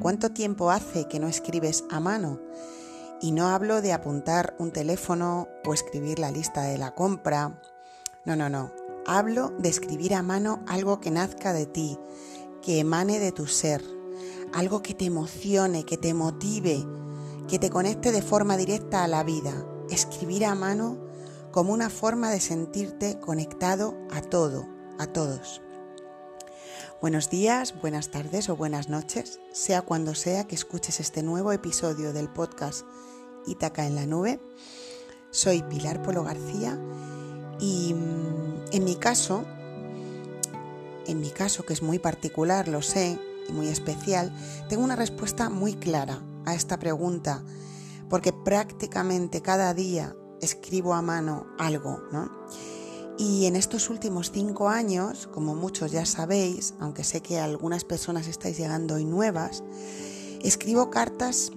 ¿cuánto tiempo hace que no escribes a mano? Y no hablo de apuntar un teléfono o escribir la lista de la compra. No, no, no. Hablo de escribir a mano algo que nazca de ti, que emane de tu ser, algo que te emocione, que te motive, que te conecte de forma directa a la vida. Escribir a mano como una forma de sentirte conectado a todo, a todos. Buenos días, buenas tardes o buenas noches, sea cuando sea que escuches este nuevo episodio del podcast Ítaca en la Nube. Soy Pilar Polo García y mm, en mi caso, en mi caso que es muy particular, lo sé, y muy especial, tengo una respuesta muy clara a esta pregunta, porque prácticamente cada día escribo a mano algo, ¿no? Y en estos últimos cinco años, como muchos ya sabéis, aunque sé que algunas personas estáis llegando hoy nuevas, escribo cartas,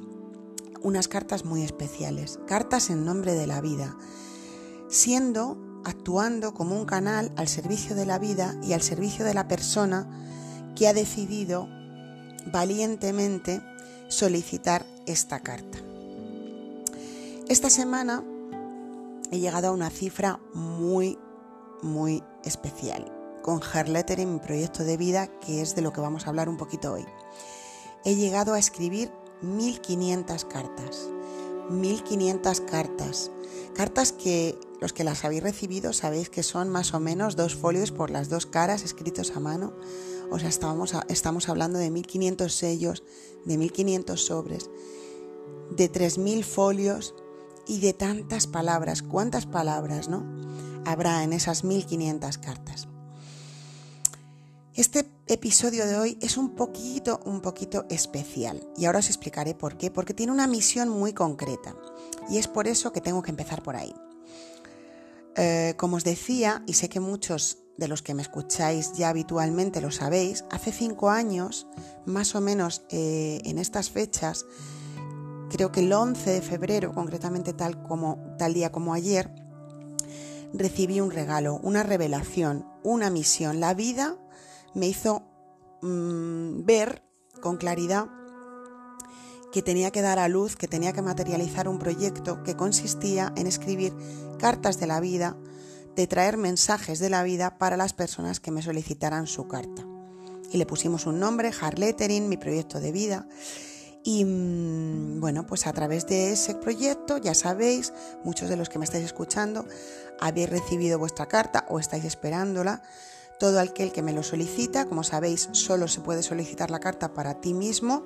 unas cartas muy especiales, cartas en nombre de la vida, siendo, actuando como un canal al servicio de la vida y al servicio de la persona que ha decidido valientemente solicitar esta carta. Esta semana he llegado a una cifra muy muy especial con Lettering, mi proyecto de vida, que es de lo que vamos a hablar un poquito hoy. He llegado a escribir 1500 cartas. 1500 cartas. Cartas que los que las habéis recibido sabéis que son más o menos dos folios por las dos caras escritos a mano. O sea, estamos, estamos hablando de 1500 sellos, de 1500 sobres, de 3000 folios y de tantas palabras. ¿Cuántas palabras, no? Habrá en esas 1500 cartas. Este episodio de hoy es un poquito, un poquito especial y ahora os explicaré por qué, porque tiene una misión muy concreta y es por eso que tengo que empezar por ahí. Eh, como os decía, y sé que muchos de los que me escucháis ya habitualmente lo sabéis, hace cinco años, más o menos eh, en estas fechas, creo que el 11 de febrero, concretamente tal, como, tal día como ayer, recibí un regalo, una revelación, una misión. La vida me hizo mm, ver con claridad que tenía que dar a luz, que tenía que materializar un proyecto que consistía en escribir cartas de la vida, de traer mensajes de la vida para las personas que me solicitaran su carta. Y le pusimos un nombre, Harlettering, mi proyecto de vida. Y mm, bueno, pues a través de ese proyecto, ya sabéis, muchos de los que me estáis escuchando, habéis recibido vuestra carta o estáis esperándola. Todo aquel que me lo solicita, como sabéis, solo se puede solicitar la carta para ti mismo,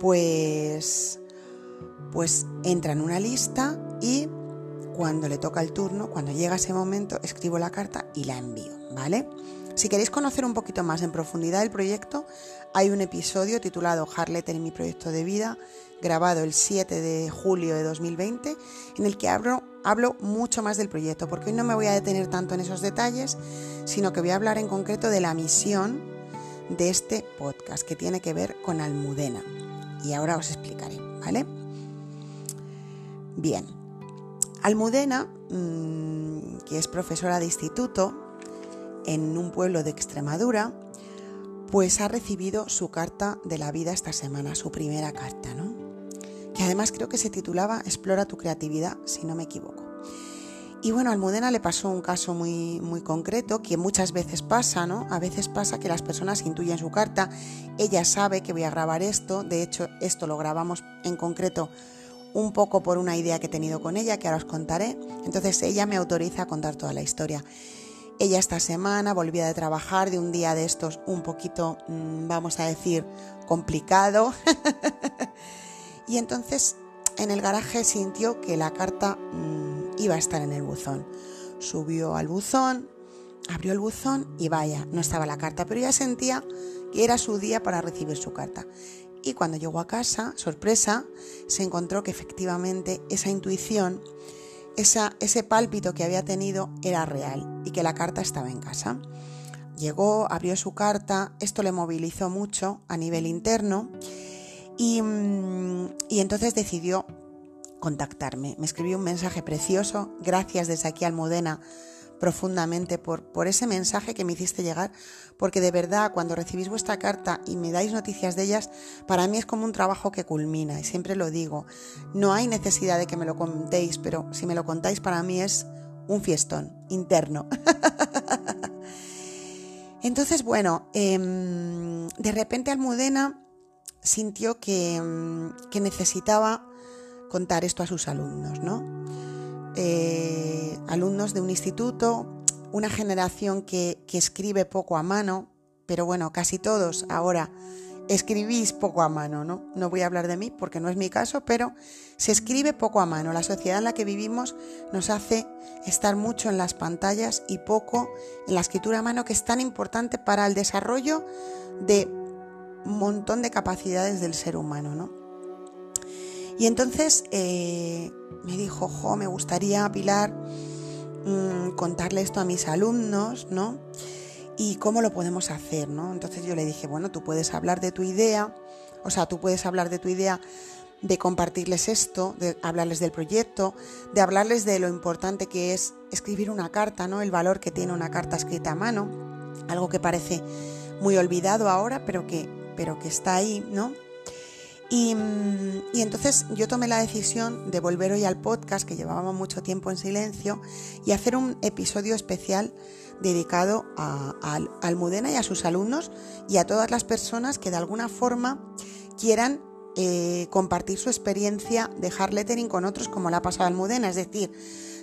pues, pues entra en una lista y cuando le toca el turno, cuando llega ese momento, escribo la carta y la envío, ¿vale? Si queréis conocer un poquito más en profundidad el proyecto, hay un episodio titulado Harletter en mi proyecto de vida, grabado el 7 de julio de 2020, en el que hablo, mucho más del proyecto, porque hoy no me voy a detener tanto en esos detalles, sino que voy a hablar en concreto de la misión de este podcast, que tiene que ver con Almudena. Y ahora os explicaré, ¿vale? Bien, Almudena, mm, que es profesora de instituto, en un pueblo de Extremadura, pues ha recibido su carta de la vida esta semana, su primera carta, ¿no? Que además creo que se titulaba Explora tu creatividad, si no me equivoco. Y bueno, a Almudena le pasó un caso muy, muy concreto que muchas veces pasa, ¿no? A veces pasa que las personas intuyen su carta, ella sabe que voy a grabar esto, de hecho esto lo grabamos en concreto un poco por una idea que he tenido con ella, que ahora os contaré, entonces ella me autoriza a contar toda la historia. Ella esta semana volvía de trabajar de un día de estos un poquito, mm, vamos a decir, complicado. y entonces en el garaje sintió que la carta mm, iba a estar en el buzón. Subió al buzón, abrió el buzón y vaya, no estaba la carta, pero ya sentía que era su día para recibir su carta. Y cuando llegó a casa, sorpresa, se encontró que efectivamente esa intuición ese pálpito que había tenido era real y que la carta estaba en casa. Llegó, abrió su carta, esto le movilizó mucho a nivel interno y, mm, y entonces decidió contactarme. Me escribió un mensaje precioso, gracias desde aquí Almudena profundamente por, por ese mensaje que me hiciste llegar, porque de verdad cuando recibís vuestra carta y me dais noticias de ellas, para mí es como un trabajo que culmina y siempre lo digo, no hay necesidad de que me lo contéis, pero si me lo contáis para mí es un fiestón interno. Entonces, bueno, em, de repente Almudena sintió que, em, que, necesitaba contar esto a sus alumnos, ¿no? Alumnos de un instituto, una generación que, que escribe poco a mano, pero bueno, casi todos ahora escribís poco a mano, ¿no? No voy a hablar de mí porque no es mi caso, pero se escribe poco a mano. La sociedad en la que vivimos nos hace estar mucho en las pantallas y poco en la escritura a mano, que es tan importante para el desarrollo de un montón de capacidades del ser humano, ¿no? Y entonces eh, me dijo, jo, me gustaría, Pilar, mm, contarle esto a mis alumnos, ¿no? y cómo lo podemos hacer, ¿no? Entonces yo le dije, bueno, tú puedes hablar de tu idea, o sea, tú puedes hablar de tu idea de compartirles esto, de hablarles del proyecto, de hablarles de lo importante que es escribir una carta, ¿no? El valor que tiene una carta escrita a mano, algo que parece muy olvidado ahora, pero que, pero que está ahí, ¿no? Y, y, entonces yo tomé la decisión de volver hoy al podcast, que llevábamos mucho tiempo en silencio, y hacer un episodio especial dedicado a, Almudena y a sus alumnos y a todas las personas que de alguna forma quieran eh, compartir su experiencia de hard lettering con otros como le ha pasado a Almudena. Es decir,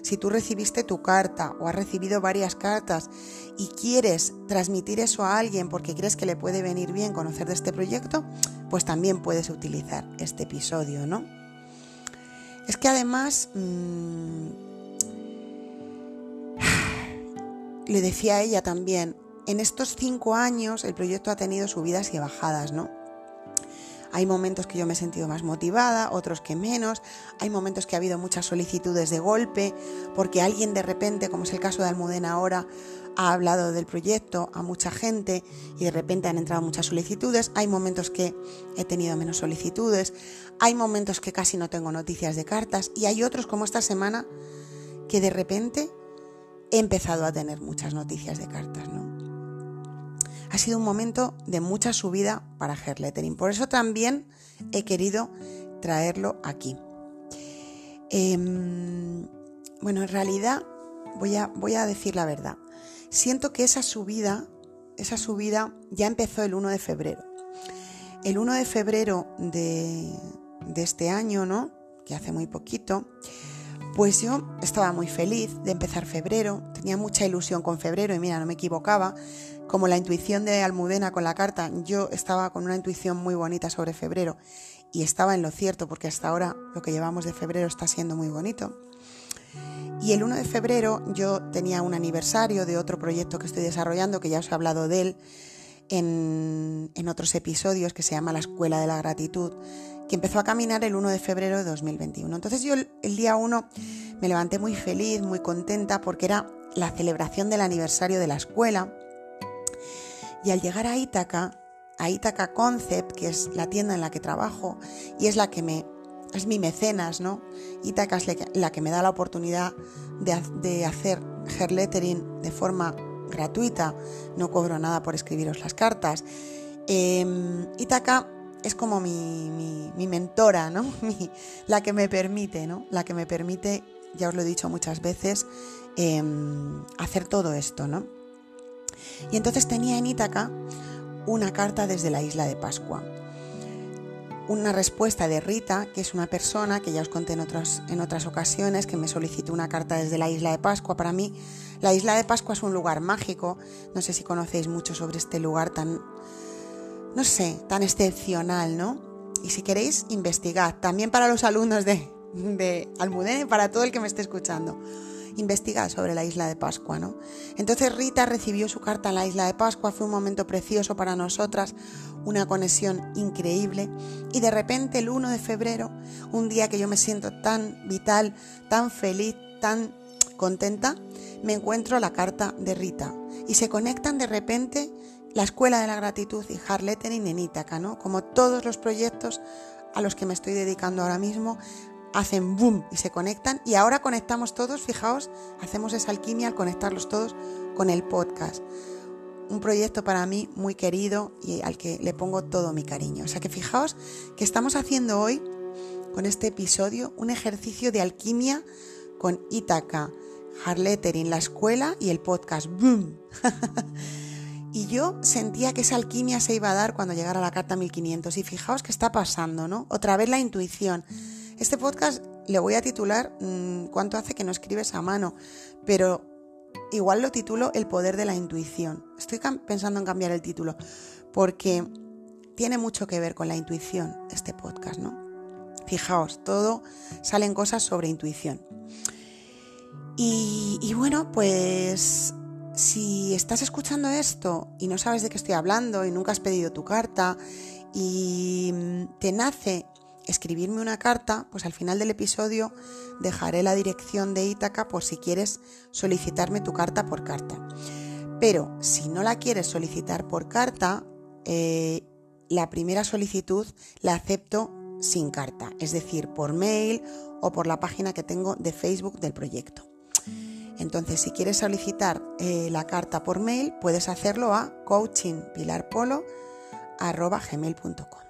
si tú recibiste tu carta o has recibido varias cartas y quieres transmitir eso a alguien porque crees que le puede venir bien conocer de este proyecto, pues también puedes utilizar este episodio, ¿no? Es que además... Mm, le decía a ella también, en estos cinco años el proyecto ha tenido subidas y bajadas, ¿no? Hay momentos que yo me he sentido más motivada, otros que menos. Hay momentos que ha habido muchas solicitudes de golpe, porque alguien de repente, como es el caso de Almudena ahora, ha hablado del proyecto a mucha gente y de repente han entrado muchas solicitudes. Hay momentos que he tenido menos solicitudes. Hay momentos que casi no tengo noticias de cartas. Y hay otros, como esta semana, que de repente he empezado a tener muchas noticias de cartas, ¿no? Ha sido un momento de mucha subida para Lettering. Por eso también he querido traerlo aquí. Em, bueno, en realidad voy a, voy a decir la verdad. Siento que esa subida, esa subida ya empezó el 1 de febrero. El 1 de febrero de, de este año, ¿no? Que hace muy poquito, pues yo estaba muy feliz de empezar febrero, tenía mucha ilusión con febrero y mira, no me equivocaba. Como la intuición de Almudena con la carta, yo estaba con una intuición muy bonita sobre febrero y estaba en lo cierto porque hasta ahora lo que llevamos de febrero está siendo muy bonito. Y el 1 de febrero yo tenía un aniversario de otro proyecto que estoy desarrollando, que ya os he hablado de él en, otros episodios, que se llama La Escuela de la Gratitud, que empezó a caminar el 1 de febrero de 2021. Entonces yo el, día 1 me levanté muy feliz, muy contenta, porque era la celebración del aniversario de la escuela. Y al llegar a Ítaca, a Ítaca Concept, que es la tienda en la que trabajo y es la que me es mi mecenas, ¿no? Ítaca es la que me da la oportunidad de, de hacer hair lettering de forma gratuita, no cobro nada por escribiros las cartas. Eh, Ítaca es como mi, mentora, ¿no? la que me permite, ¿no? La que me permite, ya os lo he dicho muchas veces, em, hacer todo esto, ¿no? Y entonces tenía en Ítaca una carta desde la isla de Pascua. Una respuesta de Rita, que es una persona que ya os conté en otras, en otras ocasiones, que me solicitó una carta desde la isla de Pascua. Para mí, la isla de Pascua es un lugar mágico. No sé si conocéis mucho sobre este lugar tan, no sé, tan excepcional, ¿no? Y si queréis, investigad. También para los alumnos de, de Almudena y para todo el que me esté escuchando. Investigad sobre la isla de Pascua, ¿no? Entonces Rita recibió su carta en la isla de Pascua, fue un momento precioso para nosotras, una conexión increíble. Y de repente el 1 de febrero, un día que yo me siento tan vital, tan feliz, tan contenta, me encuentro la carta de Rita. Y se conectan de repente la Escuela de la Gratitud y Hard Lettering en Ítaca, ¿no? Como todos los proyectos a los que me estoy dedicando ahora mismo, hacen boom y se conectan y ahora conectamos todos, fijaos, hacemos esa alquimia al conectarlos todos con el podcast. Un proyecto para mí muy querido y al que le pongo todo mi cariño. O sea que fijaos que estamos haciendo hoy con este episodio un ejercicio de alquimia con Ítaca, Harlettering, la escuela y el podcast. ¡Boom! y yo sentía que esa alquimia se iba a dar cuando llegara la carta 1500. Y fijaos qué está pasando, ¿no? Otra vez la intuición. Este podcast le voy a titular mm, ¿Cuánto hace que no escribes a mano? Pero igual lo titulo El poder de la intuición. Estoy pensando en cambiar el título porque tiene mucho que ver con la intuición este podcast, ¿no? Fijaos, todo salen cosas sobre intuición. Y, bueno, pues si estás escuchando esto y no sabes de qué estoy hablando y nunca has pedido tu carta y mm, te nace escribirme una carta, pues al final del episodio dejaré la dirección de Ítaca por si quieres solicitarme tu carta por carta. Pero si no la quieres solicitar por carta, eh, la primera solicitud la acepto sin carta, es decir, por mail o por la página que tengo de Facebook del proyecto. Entonces, si quieres solicitar eh, la carta por mail, puedes hacerlo a coachingpilarpolo.gmail.com.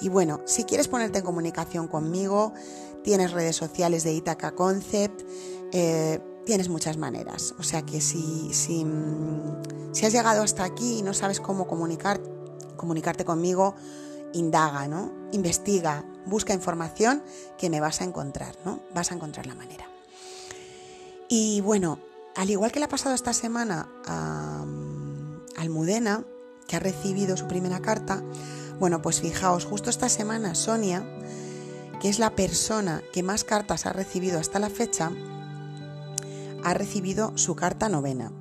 Y bueno, si quieres ponerte en comunicación conmigo, tienes redes sociales de Itaca Concept, eh, tienes muchas maneras. O sea que si, si, mm, si, has llegado hasta aquí y no sabes cómo comunicar, comunicarte conmigo, indaga, ¿no? Investiga, busca información que me vas a encontrar, ¿no? Vas a encontrar la manera. Y bueno, al igual que le ha pasado esta semana a Almudena, que ha recibido su primera carta, bueno, pues fijaos, justo esta semana Sonia, que es la persona que más cartas ha recibido hasta la fecha, ha recibido su carta novena.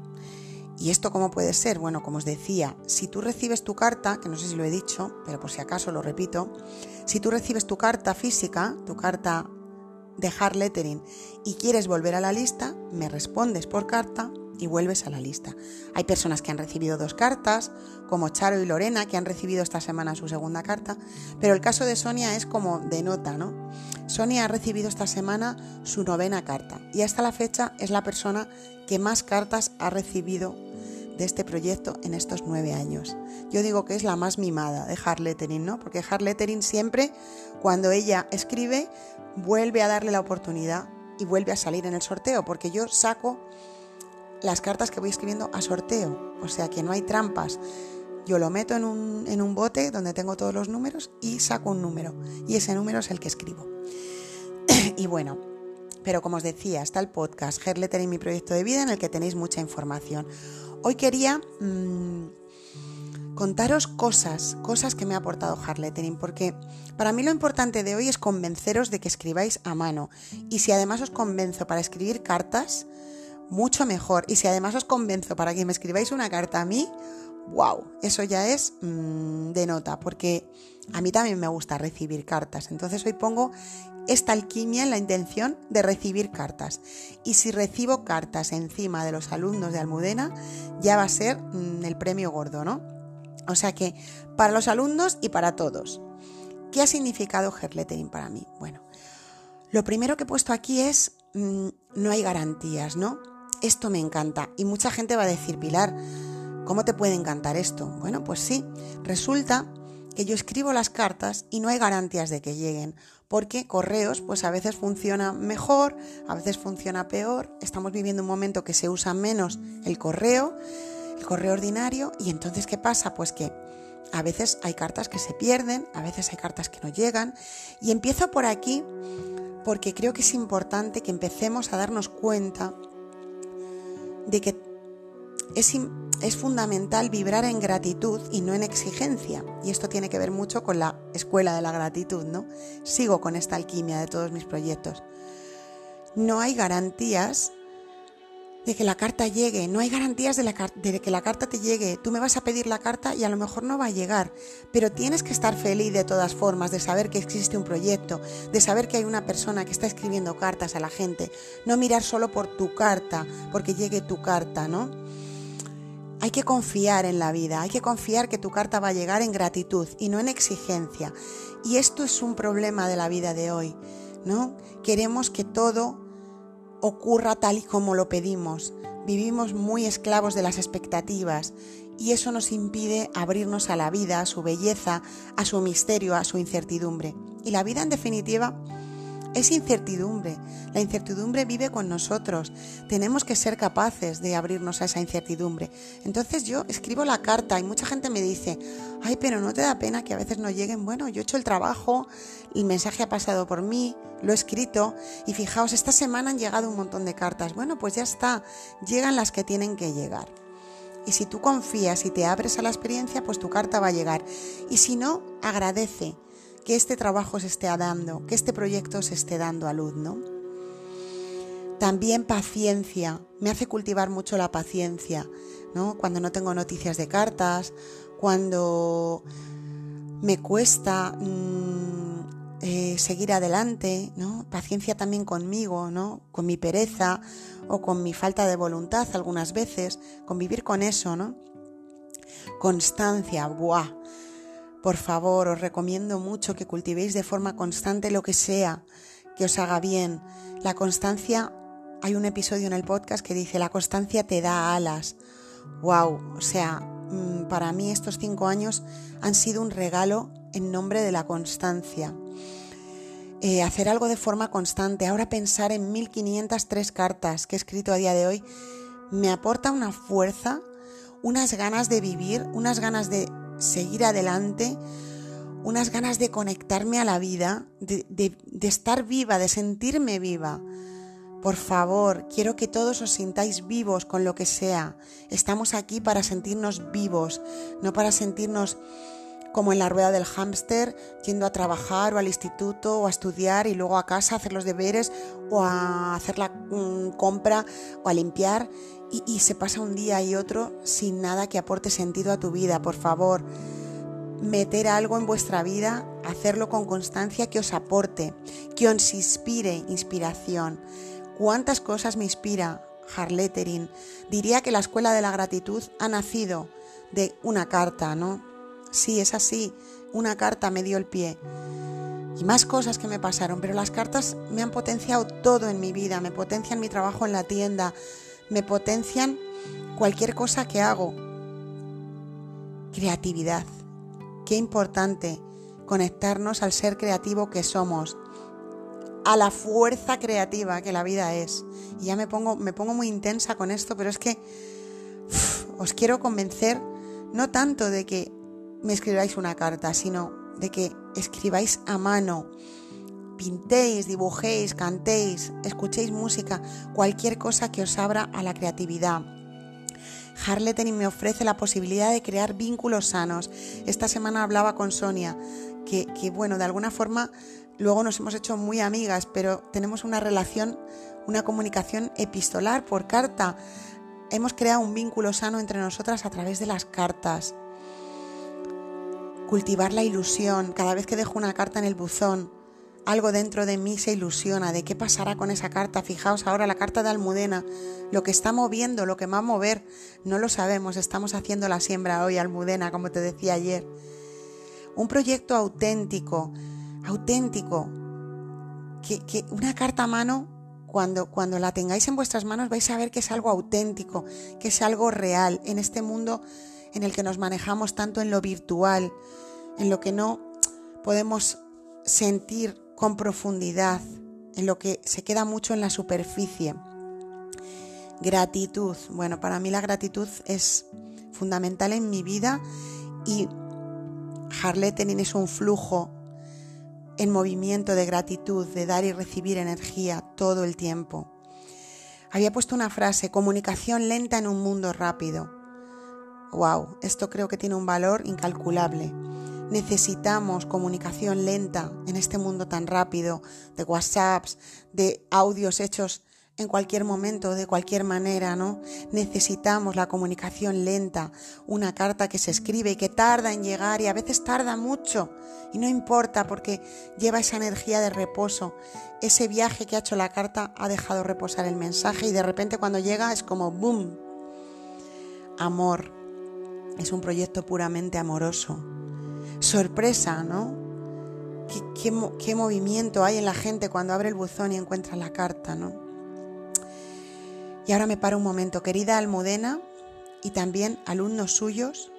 ¿Y esto cómo puede ser? Bueno, como os decía, si tú recibes tu carta, que no sé si lo he dicho, pero por si acaso lo repito, si tú recibes tu carta física, tu carta dejar lettering y quieres volver a la lista, me respondes por carta y vuelves a la lista. Hay personas que han recibido dos cartas, como Charo y Lorena, que han recibido esta semana su segunda carta, pero el caso de Sonia es como de nota, ¿no? Sonia ha recibido esta semana su novena carta y hasta la fecha es la persona que más cartas ha recibido de este proyecto en estos nueve años. Yo digo que es la más mimada de Hard Lettering, ¿no? Porque Hard Lettering siempre, cuando ella escribe, vuelve a darle la oportunidad y vuelve a salir en el sorteo, porque yo saco las cartas que voy escribiendo a sorteo, o sea que no hay trampas. Yo lo meto en un, en un bote donde tengo todos los números y saco un número, y ese número es el que escribo. y bueno, pero como os decía, está el podcast Hair Lettering, mi proyecto de vida, en el que tenéis mucha información. Hoy quería mm, contaros cosas, cosas que me ha aportado Harlettering, porque para mí lo importante de hoy es convenceros de que escribáis a mano. Y si además os convenzo para escribir cartas, mucho mejor. Y si además os convenzo para que me escribáis una carta a mí, wow, eso ya es mm, de nota, porque a mí también me gusta recibir cartas. Entonces hoy pongo esta alquimia en la intención de recibir cartas. Y si recibo cartas encima de los alumnos de Almudena, ya va a ser mm, el premio gordo, ¿no? O sea que para los alumnos y para todos. ¿Qué ha significado Herlettering para mí? Bueno, lo primero que he puesto aquí es mm, no hay garantías, ¿no? Esto me encanta. Y mucha gente va a decir, Pilar, ¿cómo te puede encantar esto? Bueno, pues sí, resulta que yo escribo las cartas y no hay garantías de que lleguen, porque correos pues a veces funciona mejor, a veces funciona peor, estamos viviendo un momento que se usa menos el correo, el correo ordinario, y entonces ¿qué pasa? Pues que a veces hay cartas que se pierden, a veces hay cartas que no llegan, y empiezo por aquí porque creo que es importante que empecemos a darnos cuenta de que es, es fundamental vibrar en gratitud y no en exigencia. Y esto tiene que ver mucho con la escuela de la gratitud, ¿no? Sigo con esta alquimia de todos mis proyectos. No hay garantías de que la carta llegue, no hay garantías de, que la carta te llegue. Tú me vas a pedir la carta y a lo mejor no va a llegar, pero tienes que estar feliz de todas formas, de saber que existe un proyecto, de saber que hay una persona que está escribiendo cartas a la gente, no mirar solo por tu carta, porque llegue tu carta, ¿no? Hay que confiar en la vida, hay que confiar que tu carta va a llegar en gratitud y no en exigencia. Y esto es un problema de la vida de hoy. ¿no? Queremos que todo ocurra tal y como lo pedimos. Vivimos muy esclavos de las expectativas y eso nos impide abrirnos a la vida, a su belleza, a su misterio, a su incertidumbre. Y la vida en definitiva es incertidumbre. La incertidumbre vive con nosotros. Tenemos que ser capaces de abrirnos a esa incertidumbre. Entonces yo escribo la carta y mucha gente me dice, ay, pero no te da pena que a veces no lleguen. Bueno, yo he hecho el trabajo, el mensaje ha pasado por mí, lo he escrito y fijaos, esta semana han llegado un montón de cartas. Bueno, pues ya está, llegan las que tienen que llegar. Y si tú confías y te abres a la experiencia, pues tu carta va a llegar. Y si no, agradece que este trabajo se esté dando, que este proyecto se esté dando a luz, ¿no? También paciencia, me hace cultivar mucho la paciencia, ¿no? Cuando no tengo noticias de cartas, cuando me cuesta mm, eh, seguir adelante, ¿no? Paciencia también conmigo, ¿no? Con mi pereza o con mi falta de voluntad algunas veces, convivir con eso, ¿no? Constancia, ¡buah! Por favor, os recomiendo mucho que cultivéis de forma constante lo que sea que os haga bien. La constancia, hay un episodio en el podcast que dice, la constancia te da alas. ¡Wow! O sea, mm, para mí estos cinco años han sido un regalo en nombre de la constancia. Eh, hacer algo de forma constante, ahora pensar en 1503 cartas que he escrito a día de hoy, me aporta una fuerza, unas ganas de vivir, unas ganas de seguir adelante, unas ganas de conectarme a la vida, de, estar viva, de sentirme viva. Por favor, quiero que todos os sintáis vivos con lo que sea. Estamos aquí para sentirnos vivos, no para sentirnos como en la rueda del hámster, yendo a trabajar o al instituto o a estudiar y luego a casa a hacer los deberes o a hacer la mm, compra o a limpiar y, se pasa un día y otro sin nada que aporte sentido a tu vida. Por favor, meter algo en vuestra vida, hacerlo con constancia que os aporte, que os inspire inspiración. ¿Cuántas cosas me inspira Harlettering? Diría que la escuela de la gratitud ha nacido de una carta, ¿no? Sí, es así, una carta me dio el pie. Y más cosas que me pasaron, pero las cartas me han potenciado todo en mi vida, me potencian mi trabajo en la tienda, me potencian cualquier cosa que hago. Creatividad. Qué importante conectarnos al ser creativo que somos, a la fuerza creativa que la vida es. Y ya me pongo, me pongo muy intensa con esto, pero es que os quiero convencer no tanto de que me escribáis una carta, sino de que escribáis a mano, pintéis, dibujéis, cantéis, escuchéis música, cualquier cosa que os abra a la creatividad. Harletten me ofrece la posibilidad de crear vínculos sanos. Esta semana hablaba con Sonia, que, que, bueno, de alguna forma luego nos hemos hecho muy amigas, pero tenemos una relación, una comunicación epistolar por carta. Hemos creado un vínculo sano entre nosotras a través de las cartas. Cultivar la ilusión. Cada vez que dejo una carta en el buzón, algo dentro de mí se ilusiona de qué pasará con esa carta. Fijaos ahora la carta de Almudena, lo que está moviendo, lo que va a mover, no lo sabemos. Estamos haciendo la siembra hoy, Almudena, como te decía ayer. Un proyecto auténtico, auténtico. Que, una carta a mano, cuando, cuando la tengáis en vuestras manos, vais a ver que es algo auténtico, que es algo real en este mundo en el que nos manejamos tanto en lo virtual, en lo que no podemos sentir con profundidad, en lo que se queda mucho en la superficie. Gratitud. Bueno, para mí la gratitud es fundamental en mi vida y Harletening es un flujo en movimiento de gratitud, de dar y recibir energía todo el tiempo. Había puesto una frase, comunicación lenta en un mundo rápido. Wow, esto creo que tiene un valor incalculable. Necesitamos comunicación lenta en este mundo tan rápido, de WhatsApps, de audios hechos en cualquier momento, de cualquier manera, ¿no? Necesitamos la comunicación lenta, una carta que se escribe y que tarda en llegar y a veces tarda mucho y no importa porque lleva esa energía de reposo. Ese viaje que ha hecho la carta ha dejado reposar el mensaje y de repente cuando llega es como boom. Amor. Es un proyecto puramente amoroso sorpresa, ¿no? qué, movimiento hay en la gente cuando abre el buzón y encuentra la carta, ¿no? Y ahora me paro un momento, querida Almudena y también alumnos suyos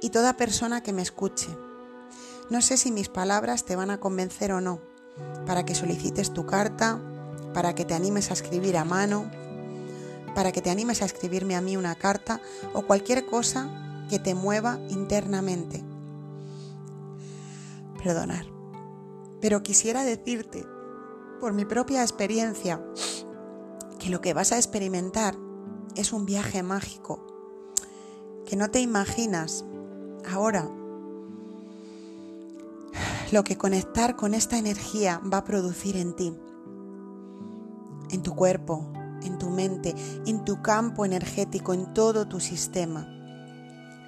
y toda persona que me escuche. No sé si mis palabras te van a convencer o no, para que solicites tu carta, para que te animes a escribir a mano, para que te animes a escribirme a mí una carta o cualquier cosa que te mueva internamente. Perdonar. Pero quisiera decirte, por mi propia experiencia, que lo que vas a experimentar es un viaje mágico, que no te imaginas ahora lo que conectar con esta energía va a producir en ti, en tu cuerpo, en tu mente, en tu campo energético, en todo tu sistema.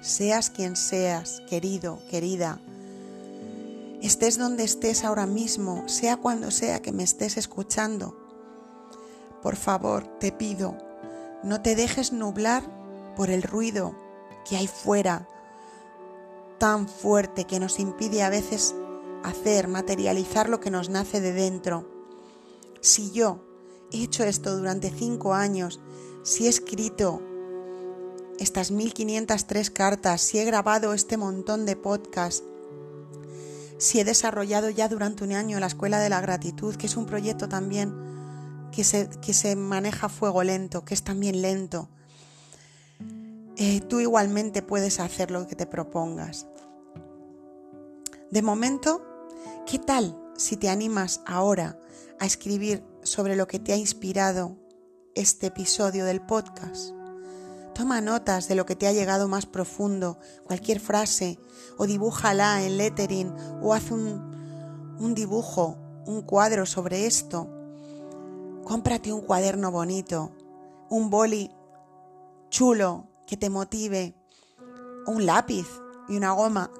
Seas quien seas, querido, querida, estés donde estés ahora mismo, sea cuando sea que me estés escuchando. Por favor, te pido, no te dejes nublar por el ruido que hay fuera, tan fuerte que nos impide a veces hacer, materializar lo que nos nace de dentro. Si yo he hecho esto durante cinco años, si he escrito estas 1503 cartas, si he grabado este montón de podcasts, si he desarrollado ya durante un año la Escuela de la Gratitud, que es un proyecto también que se, que se maneja a fuego lento, que es también lento. Eh, tú igualmente puedes hacer lo que te propongas. De momento, ¿qué tal si te animas ahora a escribir sobre lo que te ha inspirado este episodio del podcast? Toma notas de lo que te ha llegado más profundo, cualquier frase, o dibújala en lettering, o haz un, dibujo, un cuadro sobre esto. Cómprate un cuaderno bonito, un boli chulo que te motive, un lápiz y una goma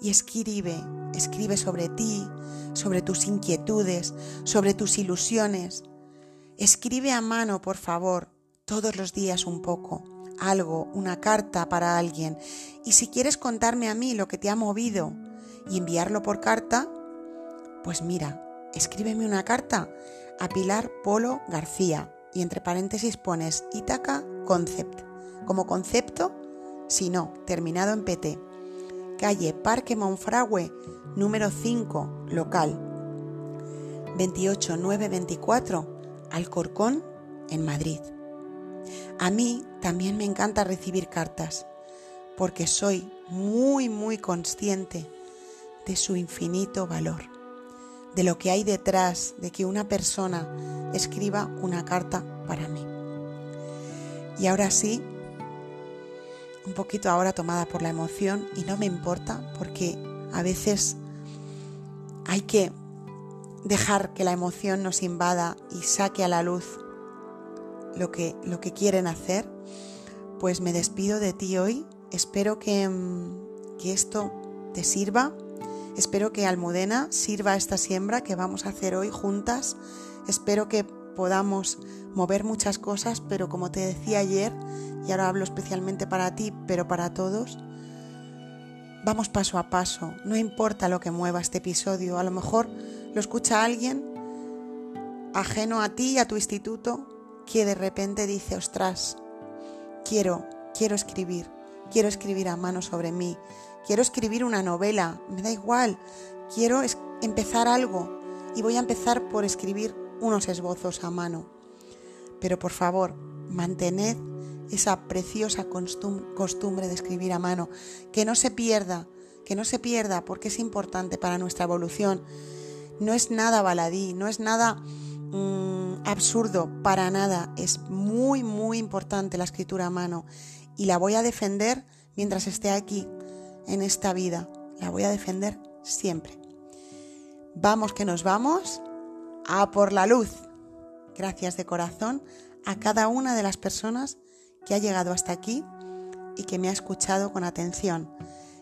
y escribe, escribe sobre ti, sobre tus inquietudes, sobre tus ilusiones. Escribe a mano, por favor, todos los días un poco algo, una carta para alguien. Y si quieres contarme a mí lo que te ha movido y enviarlo por carta, pues mira, escríbeme una carta a Pilar Polo García y entre paréntesis pones Itaca Concept. Como concepto, si no, terminado en PT. Calle Parque Monfragüe, número 5, local. 28924, Alcorcón, en Madrid. A mí también me encanta recibir cartas, porque soy muy, muy consciente de su infinito valor, de lo que hay detrás de que una persona escriba una carta para mí. Y ahora sí, un poquito ahora tomada por la emoción y no me importa porque a veces hay que dejar que la emoción nos invada y saque a la luz lo que, lo que quieren hacer, pues me despido de ti hoy. Espero que, mm, que esto te sirva. Espero que Almudena sirva esta siembra que vamos a hacer hoy juntas. Espero que podamos mover muchas cosas, pero como te decía ayer, y ahora hablo especialmente para ti, pero para todos, vamos paso a paso. No importa lo que mueva este episodio, a lo mejor lo escucha alguien ajeno a ti y a tu instituto, que de repente dice, ostras, quiero, quiero escribir, quiero escribir a mano sobre mí, quiero escribir una novela, me da igual, quiero empezar algo y voy a empezar por escribir unos esbozos a mano. Pero por favor, mantened esa preciosa costumbre de escribir a mano, que no se pierda, que no se pierda porque es importante para nuestra evolución. No es nada baladí, no es nada Mm, absurdo, para nada. Es muy, muy importante la escritura a mano y la voy a defender mientras esté aquí, en esta vida. La voy a defender siempre. Vamos que nos vamos a por la luz. Gracias de corazón a cada una de las personas que ha llegado hasta aquí y que me ha escuchado con atención.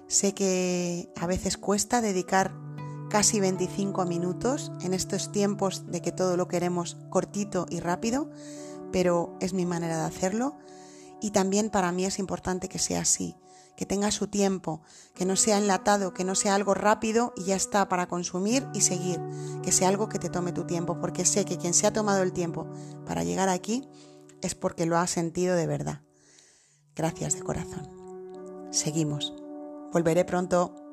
Sé que a veces cuesta dedicar casi 25 minutos en estos tiempos de que todo lo queremos cortito y rápido, pero es mi manera de hacerlo. Y también para mí es importante que sea así, que tenga su tiempo, que no sea enlatado, que no sea algo rápido y ya está para consumir y seguir, que sea algo que te tome tu tiempo, porque sé que quien se ha tomado el tiempo para llegar aquí es porque lo ha sentido de verdad. Gracias de corazón. Seguimos. Volveré pronto.